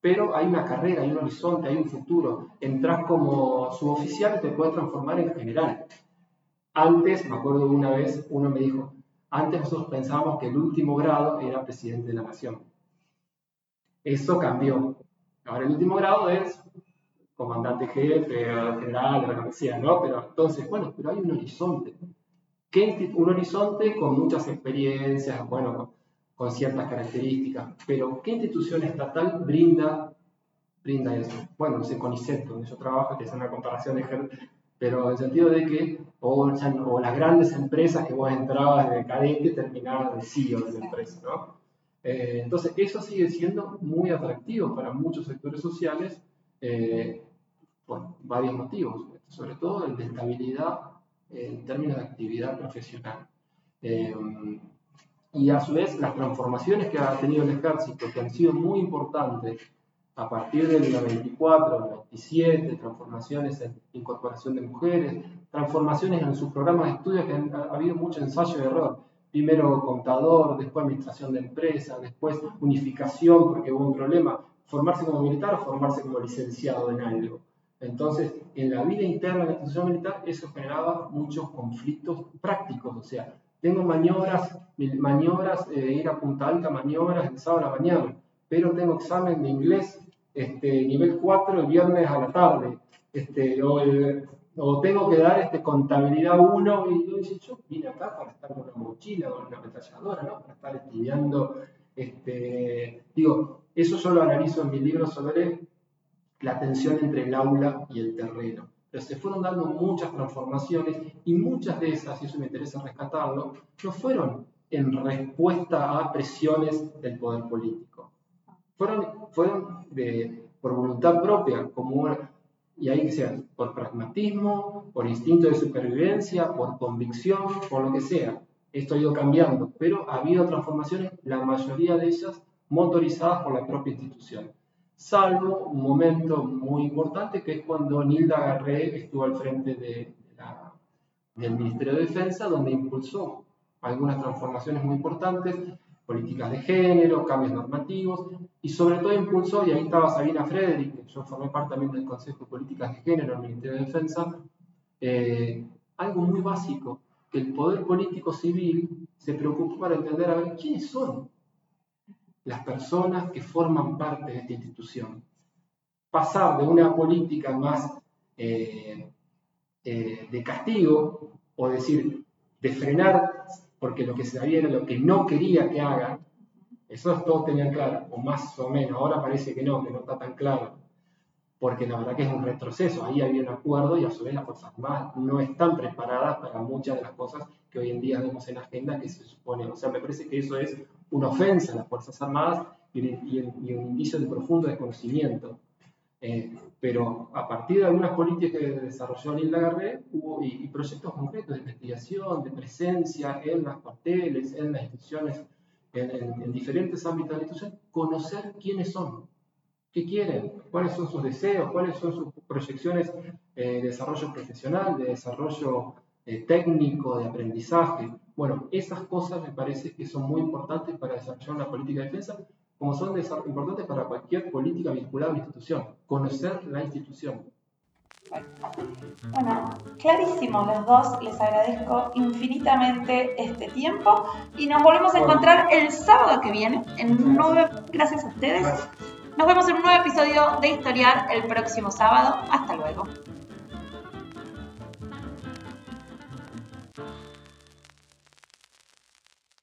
pero hay una carrera, hay un horizonte, hay un futuro. Entras como suboficial y te puedes transformar en general. Antes, me acuerdo una vez, uno me dijo, antes nosotros pensábamos que el último grado era presidente de la nación. Eso cambió. Ahora el último grado es comandante jefe, general, o lo que sea, ¿no? Pero entonces, bueno, pero hay un horizonte. ¿Qué, un horizonte con muchas experiencias, bueno, con, ciertas características, pero ¿qué institución estatal brinda, brinda eso? Bueno, ese CONICET, donde yo trabajo, que es una comparación de pero en el sentido de que, o, las grandes empresas que vos entrabas de cadete terminabas de CEO de la empresa, ¿no? Eh, entonces, eso sigue siendo muy atractivo para muchos sectores sociales eh, por varios motivos, sobre todo el de estabilidad en términos de actividad profesional. Eh, y a su vez las transformaciones que ha tenido el ejército, que han sido muy importantes a partir del 94, 97, transformaciones en incorporación de mujeres, transformaciones en sus programas de estudio, que ha, habido mucho ensayo de error. Primero contador, después administración de empresas, después unificación porque hubo un problema, formarse como militar o formarse como licenciado en algo. Entonces, en la vida interna de la institución militar, eso generaba muchos conflictos prácticos. O sea, tengo maniobras, maniobras de ir a Punta Alta, maniobras el sábado a la mañana, pero tengo examen de inglés este, nivel 4 el viernes a la tarde. Este, o, tengo que dar este, contabilidad 1 y yo, yo vine acá para estar con una mochila, con una metralladora, ¿no? para estar estudiando. Este, digo, eso yo lo analizo en mi libro sobre la tensión entre el aula y el terreno. Pero se fueron dando muchas transformaciones y muchas de esas, y eso me interesa rescatarlo, no fueron en respuesta a presiones del poder político. Fueron, fueron de, por voluntad propia, como y ahí que sea, por pragmatismo, por instinto de supervivencia, por convicción, por lo que sea. Esto ha ido cambiando, pero ha habido transformaciones, la mayoría de ellas motorizadas por la propia institución salvo un momento muy importante que es cuando Nilda Garré estuvo al frente de, del Ministerio de Defensa, donde impulsó algunas transformaciones muy importantes, políticas de género, cambios normativos, y sobre todo impulsó, y ahí estaba Sabina Frederick, yo formé parte también del Consejo de Políticas de Género del Ministerio de Defensa, eh, algo muy básico, que el poder político civil se preocupó para entender a ver quiénes son las personas que forman parte de esta institución. Pasar de una política más eh, eh, de castigo, o decir, de frenar, porque lo que se sabía era lo que no quería que hagan, eso todos tenían claro, o más o menos, ahora parece que no, que no está tan claro, porque la verdad que es un retroceso, ahí había un acuerdo y a su vez las Fuerzas Armadas no están preparadas para muchas de las cosas que hoy en día vemos en la agenda que se supone, o sea, me parece que eso es una ofensa a las Fuerzas Armadas y, un indicio de profundo desconocimiento. Eh, pero a partir de algunas políticas que desarrolló Nilda Garré hubo, y, proyectos concretos de investigación, de presencia en los cuarteles, en las instituciones, en, diferentes ámbitos de la institución, conocer quiénes son, qué quieren, cuáles son sus deseos, cuáles son sus proyecciones eh, de desarrollo profesional, de desarrollo eh, técnico, de aprendizaje. Bueno, esas cosas me parece que son muy importantes para desarrollar una política de defensa, como son importantes para cualquier política vinculada a una institución, conocer la institución. Bueno, clarísimo los dos, les agradezco infinitamente este tiempo y nos volvemos a encontrar el sábado que viene en un nuevo, gracias a ustedes. Nos vemos en un nuevo episodio de Historiar el próximo sábado. Hasta luego.